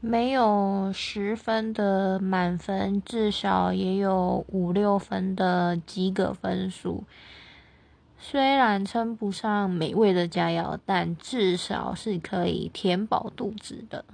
没有十分的满分至少也有五六分的及格分数。虽然称不上美味的佳肴但至少是可以填饱肚子的。